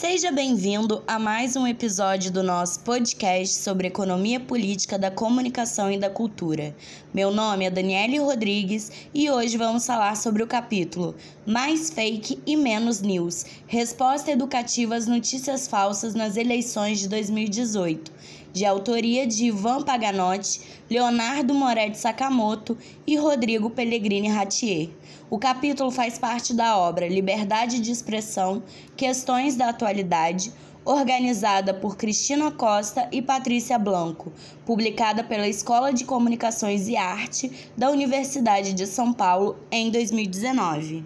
Seja bem-vindo a mais um episódio do nosso podcast sobre economia política da comunicação e da cultura. Meu nome é Daniele Rodrigues e hoje vamos falar sobre o capítulo Mais Fake e Menos News Resposta Educativa às Notícias Falsas nas Eleições de 2018, de autoria de Ivan Paganotti, Leonardo Moretti Sakamoto e Rodrigo Pellegrini Ratier. O capítulo faz parte da obra Liberdade de Expressão, Questões da Atualidade, organizada por Cristina Costa e Patrícia Blanco, publicada pela Escola de Comunicações e Arte da Universidade de São Paulo em 2019.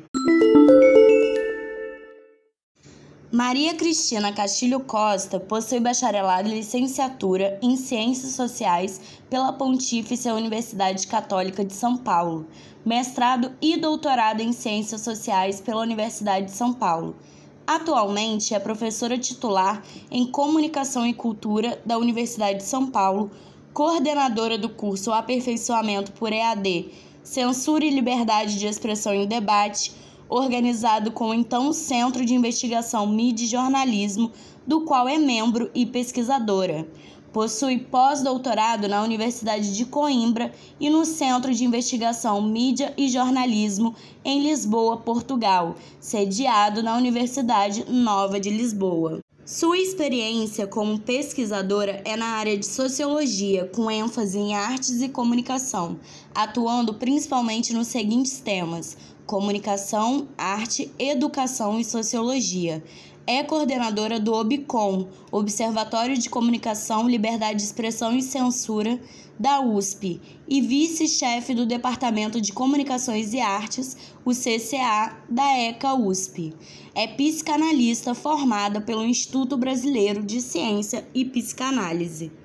Maria Cristina Castilho Costa possui bacharelado e licenciatura em Ciências Sociais pela Pontífice Universidade Católica de São Paulo, mestrado e doutorado em Ciências Sociais pela Universidade de São Paulo. Atualmente é professora titular em Comunicação e Cultura da Universidade de São Paulo, coordenadora do curso Aperfeiçoamento por EAD, Censura e Liberdade de Expressão em Debate organizado com o então Centro de Investigação Mídia e Jornalismo, do qual é membro e pesquisadora. Possui pós-doutorado na Universidade de Coimbra e no Centro de Investigação Mídia e Jornalismo em Lisboa, Portugal, sediado na Universidade Nova de Lisboa. Sua experiência como pesquisadora é na área de sociologia, com ênfase em artes e comunicação, atuando principalmente nos seguintes temas: comunicação, arte, educação e sociologia. É coordenadora do OBCOM, Observatório de Comunicação, Liberdade de Expressão e Censura, da USP, e vice-chefe do Departamento de Comunicações e Artes, o CCA, da ECA USP. É psicanalista formada pelo Instituto Brasileiro de Ciência e Psicanálise.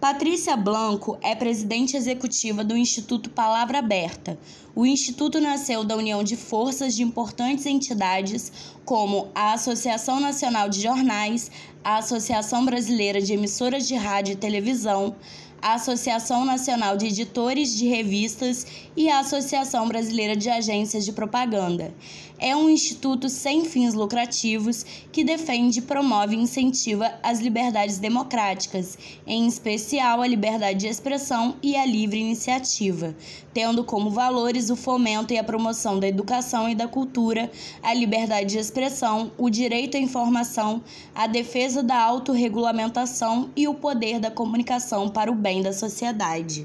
Patrícia Blanco é presidente executiva do Instituto Palavra Aberta. O instituto nasceu da união de forças de importantes entidades como a Associação Nacional de Jornais, a Associação Brasileira de Emissoras de Rádio e Televisão, a Associação Nacional de Editores de Revistas e a Associação Brasileira de Agências de Propaganda. É um instituto sem fins lucrativos que defende, promove e incentiva as liberdades democráticas, em especial a liberdade de expressão e a livre iniciativa, tendo como valores o fomento e a promoção da educação e da cultura, a liberdade de expressão, o direito à informação, a defesa da autorregulamentação e o poder da comunicação para o bem bem da sociedade.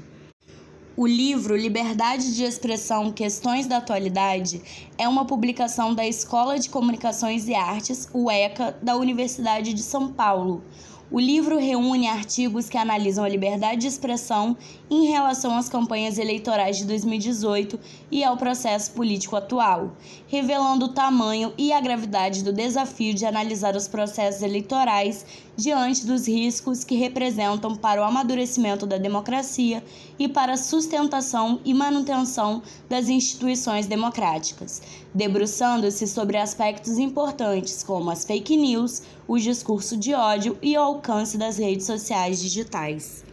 O livro Liberdade de Expressão Questões da Atualidade é uma publicação da Escola de Comunicações e Artes, UECA, da Universidade de São Paulo. O livro reúne artigos que analisam a liberdade de expressão em relação às campanhas eleitorais de 2018 e ao processo político atual, revelando o tamanho e a gravidade do desafio de analisar os processos eleitorais diante dos riscos que representam para o amadurecimento da democracia e para a sustentação e manutenção das instituições democráticas, debruçando-se sobre aspectos importantes como as fake news, o discurso de ódio e o alcance das redes sociais digitais.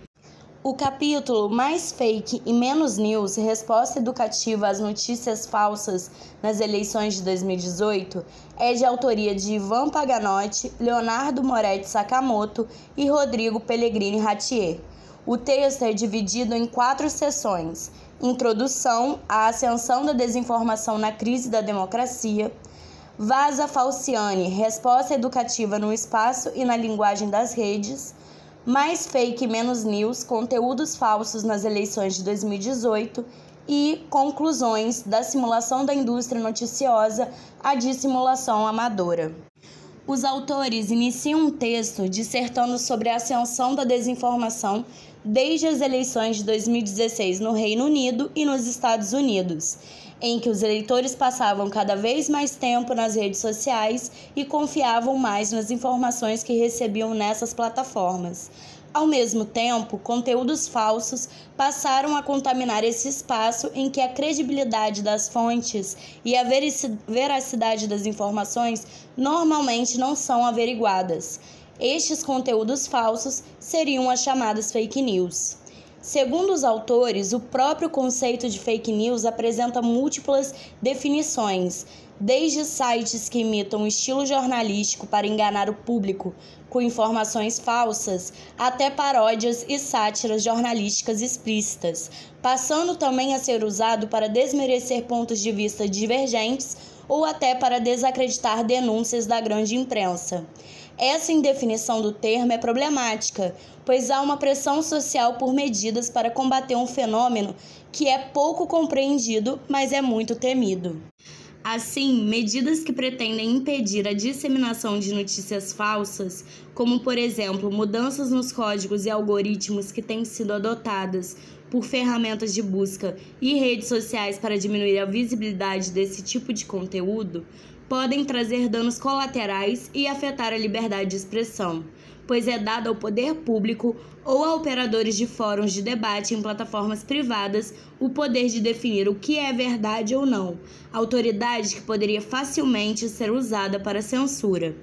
O capítulo Mais Fake e Menos News Resposta Educativa às Notícias Falsas nas Eleições de 2018 é de autoria de Ivan Paganotti, Leonardo Moretti Sakamoto e Rodrigo Pellegrini Ratier. O texto é dividido em quatro sessões: Introdução à Ascensão da Desinformação na Crise da Democracia Vaza Falciane, resposta educativa no espaço e na linguagem das redes. Mais fake, menos news, conteúdos falsos nas eleições de 2018 e conclusões da simulação da indústria noticiosa à dissimulação amadora. Os autores iniciam um texto dissertando sobre a ascensão da desinformação desde as eleições de 2016 no Reino Unido e nos Estados Unidos em que os eleitores passavam cada vez mais tempo nas redes sociais e confiavam mais nas informações que recebiam nessas plataformas. Ao mesmo tempo, conteúdos falsos passaram a contaminar esse espaço em que a credibilidade das fontes e a veracidade das informações normalmente não são averiguadas. Estes conteúdos falsos seriam as chamadas fake news. Segundo os autores, o próprio conceito de fake news apresenta múltiplas definições, desde sites que imitam o estilo jornalístico para enganar o público com informações falsas, até paródias e sátiras jornalísticas explícitas, passando também a ser usado para desmerecer pontos de vista divergentes ou até para desacreditar denúncias da grande imprensa. Essa indefinição do termo é problemática, pois há uma pressão social por medidas para combater um fenômeno que é pouco compreendido, mas é muito temido. Assim, medidas que pretendem impedir a disseminação de notícias falsas, como por exemplo mudanças nos códigos e algoritmos que têm sido adotadas por ferramentas de busca e redes sociais para diminuir a visibilidade desse tipo de conteúdo, podem trazer danos colaterais e afetar a liberdade de expressão pois é dado ao poder público ou a operadores de fóruns de debate em plataformas privadas o poder de definir o que é verdade ou não, autoridade que poderia facilmente ser usada para censura.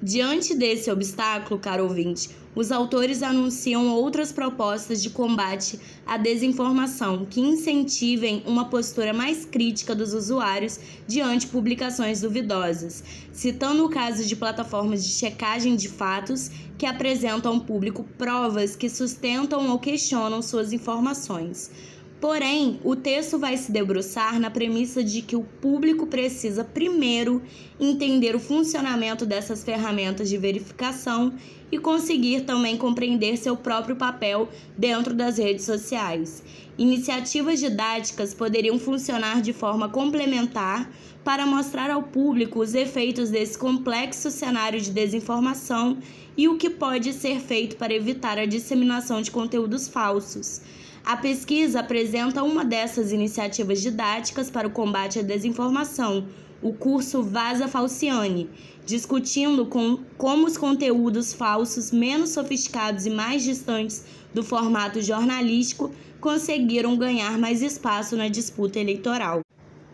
Diante desse obstáculo, caro ouvinte, os autores anunciam outras propostas de combate à desinformação que incentivem uma postura mais crítica dos usuários diante de publicações duvidosas, citando o caso de plataformas de checagem de fatos que apresentam ao público provas que sustentam ou questionam suas informações. Porém, o texto vai se debruçar na premissa de que o público precisa primeiro entender o funcionamento dessas ferramentas de verificação e conseguir também compreender seu próprio papel dentro das redes sociais. Iniciativas didáticas poderiam funcionar de forma complementar para mostrar ao público os efeitos desse complexo cenário de desinformação e o que pode ser feito para evitar a disseminação de conteúdos falsos. A pesquisa apresenta uma dessas iniciativas didáticas para o combate à desinformação, o curso Vaza Falciane, discutindo com, como os conteúdos falsos menos sofisticados e mais distantes do formato jornalístico conseguiram ganhar mais espaço na disputa eleitoral.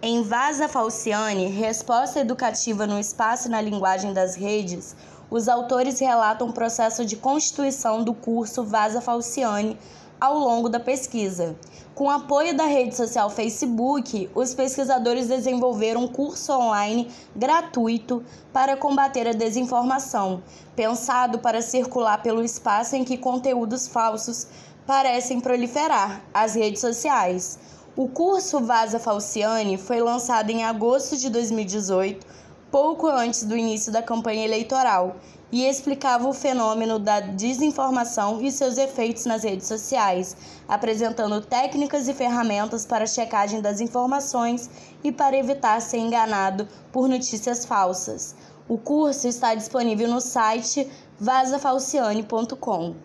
Em Vaza Falciane, Resposta Educativa no Espaço e na Linguagem das Redes, os autores relatam o processo de constituição do curso Vaza Falciane ao longo da pesquisa. Com apoio da rede social Facebook, os pesquisadores desenvolveram um curso online gratuito para combater a desinformação, pensado para circular pelo espaço em que conteúdos falsos parecem proliferar as redes sociais. O curso Vaza Falciane foi lançado em agosto de 2018, pouco antes do início da campanha eleitoral, e explicava o fenômeno da desinformação e seus efeitos nas redes sociais, apresentando técnicas e ferramentas para a checagem das informações e para evitar ser enganado por notícias falsas. O curso está disponível no site vazafalciane.com.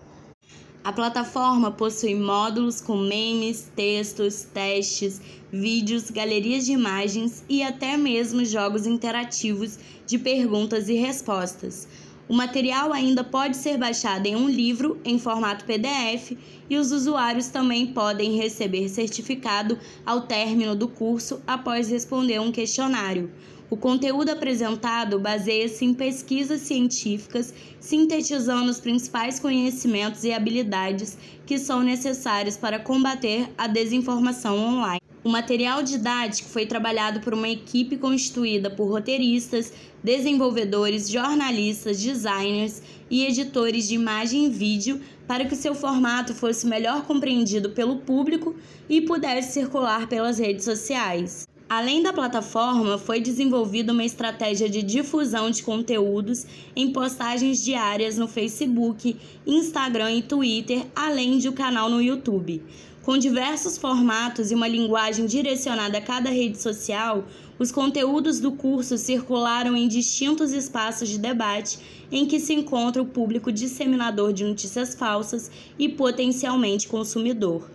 A plataforma possui módulos com memes, textos, testes, vídeos, galerias de imagens e até mesmo jogos interativos de perguntas e respostas. O material ainda pode ser baixado em um livro em formato PDF e os usuários também podem receber certificado ao término do curso após responder um questionário. O conteúdo apresentado baseia-se em pesquisas científicas, sintetizando os principais conhecimentos e habilidades que são necessários para combater a desinformação online. O material didático foi trabalhado por uma equipe constituída por roteiristas, desenvolvedores, jornalistas, designers e editores de imagem e vídeo para que seu formato fosse melhor compreendido pelo público e pudesse circular pelas redes sociais. Além da plataforma, foi desenvolvida uma estratégia de difusão de conteúdos em postagens diárias no Facebook, Instagram e Twitter, além de um canal no YouTube. Com diversos formatos e uma linguagem direcionada a cada rede social, os conteúdos do curso circularam em distintos espaços de debate em que se encontra o público disseminador de notícias falsas e potencialmente consumidor.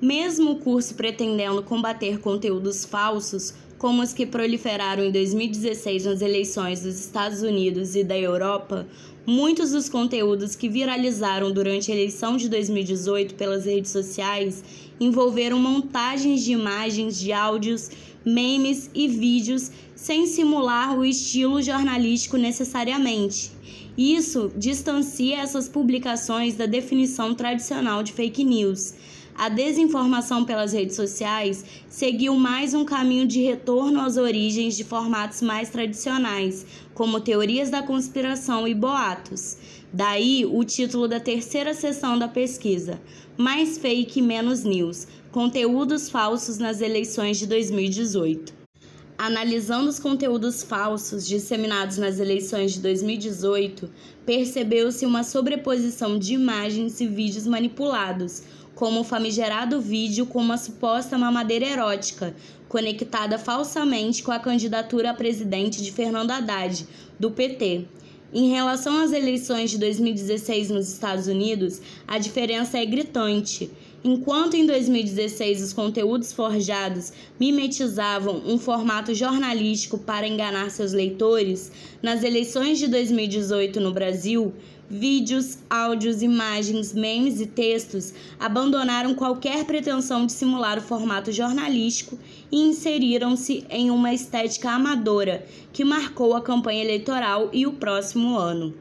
Mesmo o curso pretendendo combater conteúdos falsos, como os que proliferaram em 2016 nas eleições dos Estados Unidos e da Europa, muitos dos conteúdos que viralizaram durante a eleição de 2018 pelas redes sociais envolveram montagens de imagens, de áudios, memes e vídeos sem simular o estilo jornalístico necessariamente. Isso distancia essas publicações da definição tradicional de fake news a desinformação pelas redes sociais seguiu mais um caminho de retorno às origens de formatos mais tradicionais, como teorias da conspiração e boatos. Daí o título da terceira sessão da pesquisa: Mais Fake Menos News Conteúdos Falsos nas Eleições de 2018. Analisando os conteúdos falsos disseminados nas eleições de 2018, percebeu-se uma sobreposição de imagens e vídeos manipulados, como o famigerado vídeo com uma suposta mamadeira erótica, conectada falsamente com a candidatura a presidente de Fernando Haddad, do PT. Em relação às eleições de 2016 nos Estados Unidos, a diferença é gritante. Enquanto em 2016 os conteúdos forjados mimetizavam um formato jornalístico para enganar seus leitores, nas eleições de 2018 no Brasil, vídeos, áudios, imagens, memes e textos abandonaram qualquer pretensão de simular o formato jornalístico e inseriram-se em uma estética amadora que marcou a campanha eleitoral e o próximo ano.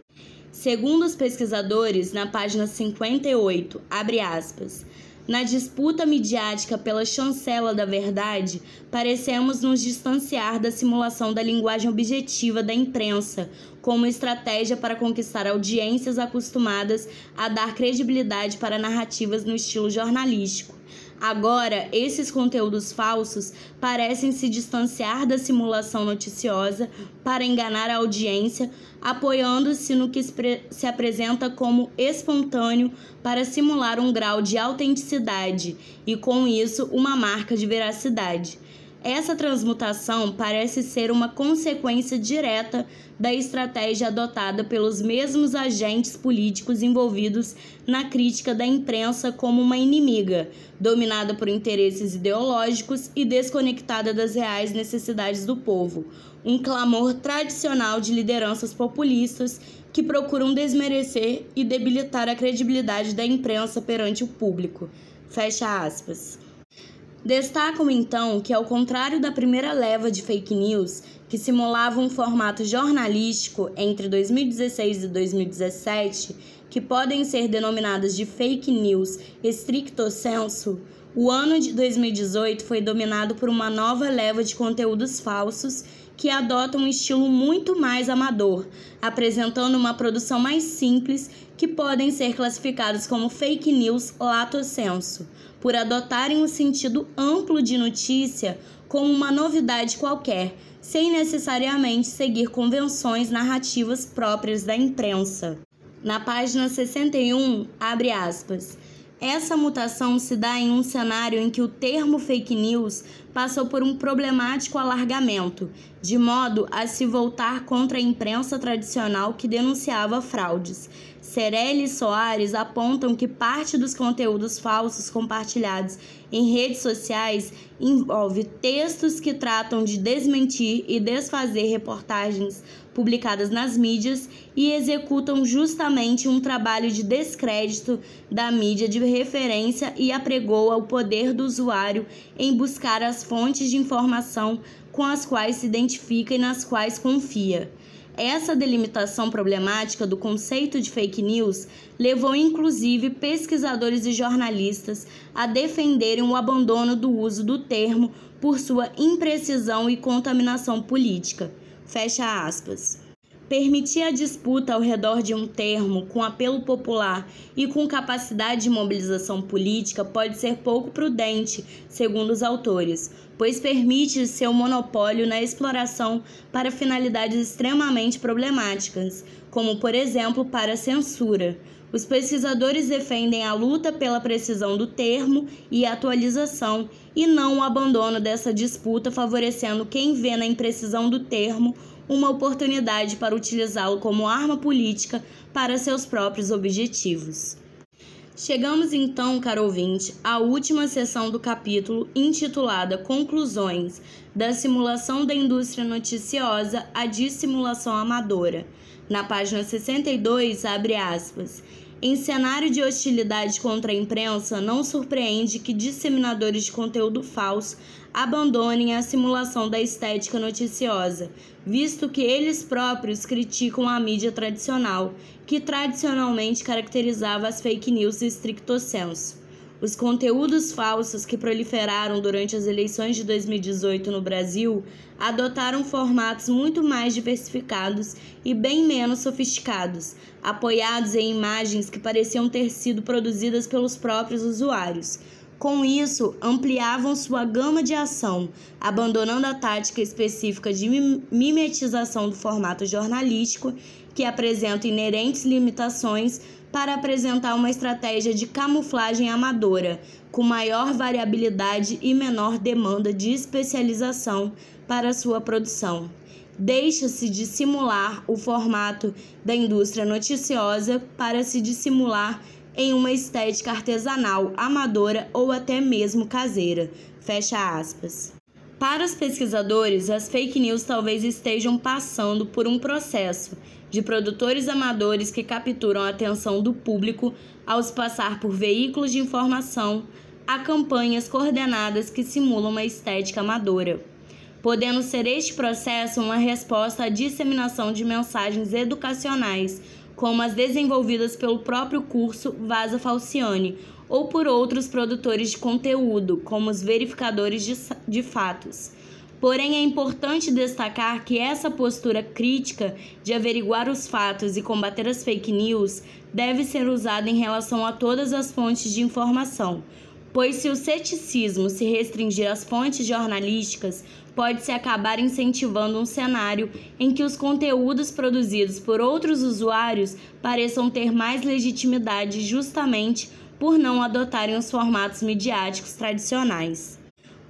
Segundo os pesquisadores, na página 58, abre aspas, na disputa midiática pela chancela da verdade, parecemos nos distanciar da simulação da linguagem objetiva da imprensa como estratégia para conquistar audiências acostumadas a dar credibilidade para narrativas no estilo jornalístico. Agora, esses conteúdos falsos parecem se distanciar da simulação noticiosa para enganar a audiência, apoiando-se no que se apresenta como espontâneo para simular um grau de autenticidade e, com isso, uma marca de veracidade. Essa transmutação parece ser uma consequência direta da estratégia adotada pelos mesmos agentes políticos envolvidos na crítica da imprensa como uma inimiga, dominada por interesses ideológicos e desconectada das reais necessidades do povo. Um clamor tradicional de lideranças populistas que procuram desmerecer e debilitar a credibilidade da imprensa perante o público. Fecha aspas. Destacam então que, ao contrário da primeira leva de fake news, que simulava um formato jornalístico entre 2016 e 2017, que podem ser denominadas de fake news estricto sensu, o ano de 2018 foi dominado por uma nova leva de conteúdos falsos que adotam um estilo muito mais amador, apresentando uma produção mais simples que podem ser classificados como fake news lato sensu, por adotarem um sentido amplo de notícia como uma novidade qualquer, sem necessariamente seguir convenções narrativas próprias da imprensa. Na página 61, abre aspas. Essa mutação se dá em um cenário em que o termo fake news passou por um problemático alargamento, de modo a se voltar contra a imprensa tradicional que denunciava fraudes. Cerelli e Soares apontam que parte dos conteúdos falsos compartilhados em redes sociais envolve textos que tratam de desmentir e desfazer reportagens publicadas nas mídias e executam justamente um trabalho de descrédito da mídia de referência e apregoa o poder do usuário em buscar as fontes de informação com as quais se identifica e nas quais confia. Essa delimitação problemática do conceito de fake news levou inclusive pesquisadores e jornalistas a defenderem o abandono do uso do termo por sua imprecisão e contaminação política. Fecha aspas. Permitir a disputa ao redor de um termo com apelo popular e com capacidade de mobilização política pode ser pouco prudente, segundo os autores, pois permite seu monopólio na exploração para finalidades extremamente problemáticas, como, por exemplo, para censura. Os pesquisadores defendem a luta pela precisão do termo e atualização e não o abandono dessa disputa, favorecendo quem vê na imprecisão do termo uma oportunidade para utilizá-lo como arma política para seus próprios objetivos. Chegamos então, caro ouvinte, à última sessão do capítulo intitulada Conclusões da simulação da indústria noticiosa à dissimulação amadora. Na página 62, abre aspas. Em cenário de hostilidade contra a imprensa, não surpreende que disseminadores de conteúdo falso abandonem a simulação da estética noticiosa, visto que eles próprios criticam a mídia tradicional, que tradicionalmente caracterizava as fake news stricto sensu. Os conteúdos falsos que proliferaram durante as eleições de 2018 no Brasil adotaram formatos muito mais diversificados e bem menos sofisticados, apoiados em imagens que pareciam ter sido produzidas pelos próprios usuários. Com isso, ampliavam sua gama de ação, abandonando a tática específica de mimetização do formato jornalístico, que apresenta inerentes limitações, para apresentar uma estratégia de camuflagem amadora, com maior variabilidade e menor demanda de especialização para sua produção. Deixa-se de simular o formato da indústria noticiosa para se dissimular em uma estética artesanal, amadora ou até mesmo caseira. Fecha aspas. Para os pesquisadores, as fake news talvez estejam passando por um processo de produtores amadores que capturam a atenção do público ao se passar por veículos de informação a campanhas coordenadas que simulam uma estética amadora, podendo ser este processo uma resposta à disseminação de mensagens educacionais como as desenvolvidas pelo próprio curso Vaza Falciane, ou por outros produtores de conteúdo, como os verificadores de, de fatos. Porém, é importante destacar que essa postura crítica de averiguar os fatos e combater as fake news deve ser usada em relação a todas as fontes de informação, pois se o ceticismo se restringir às fontes jornalísticas, pode-se acabar incentivando um cenário em que os conteúdos produzidos por outros usuários pareçam ter mais legitimidade justamente por não adotarem os formatos midiáticos tradicionais.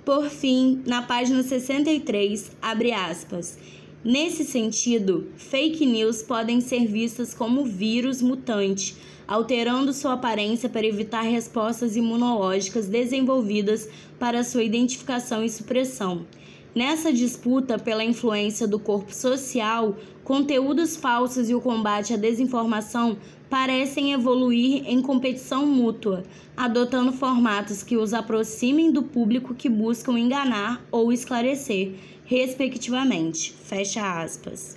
Por fim, na página 63, abre aspas. Nesse sentido, fake news podem ser vistas como vírus mutante alterando sua aparência para evitar respostas imunológicas desenvolvidas para sua identificação e supressão. Nessa disputa pela influência do corpo social, conteúdos falsos e o combate à desinformação parecem evoluir em competição mútua, adotando formatos que os aproximem do público que buscam enganar ou esclarecer, respectivamente. Fecha aspas.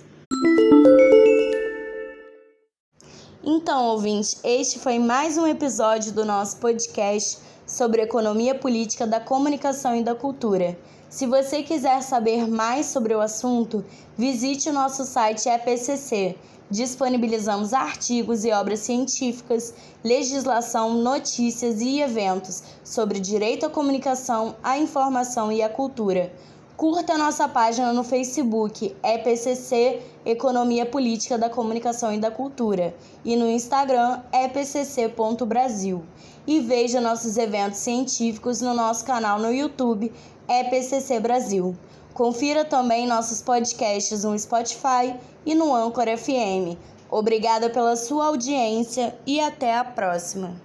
Então, ouvintes, este foi mais um episódio do nosso podcast sobre economia política da comunicação e da cultura. Se você quiser saber mais sobre o assunto, visite o nosso site EPCC. Disponibilizamos artigos e obras científicas, legislação, notícias e eventos sobre direito à comunicação, à informação e à cultura. Curta nossa página no Facebook, EPCC Economia Política da Comunicação e da Cultura, e no Instagram, epcc.brasil. E veja nossos eventos científicos no nosso canal no YouTube, EPCC Brasil. Confira também nossos podcasts no Spotify e no Anchor FM. Obrigada pela sua audiência e até a próxima.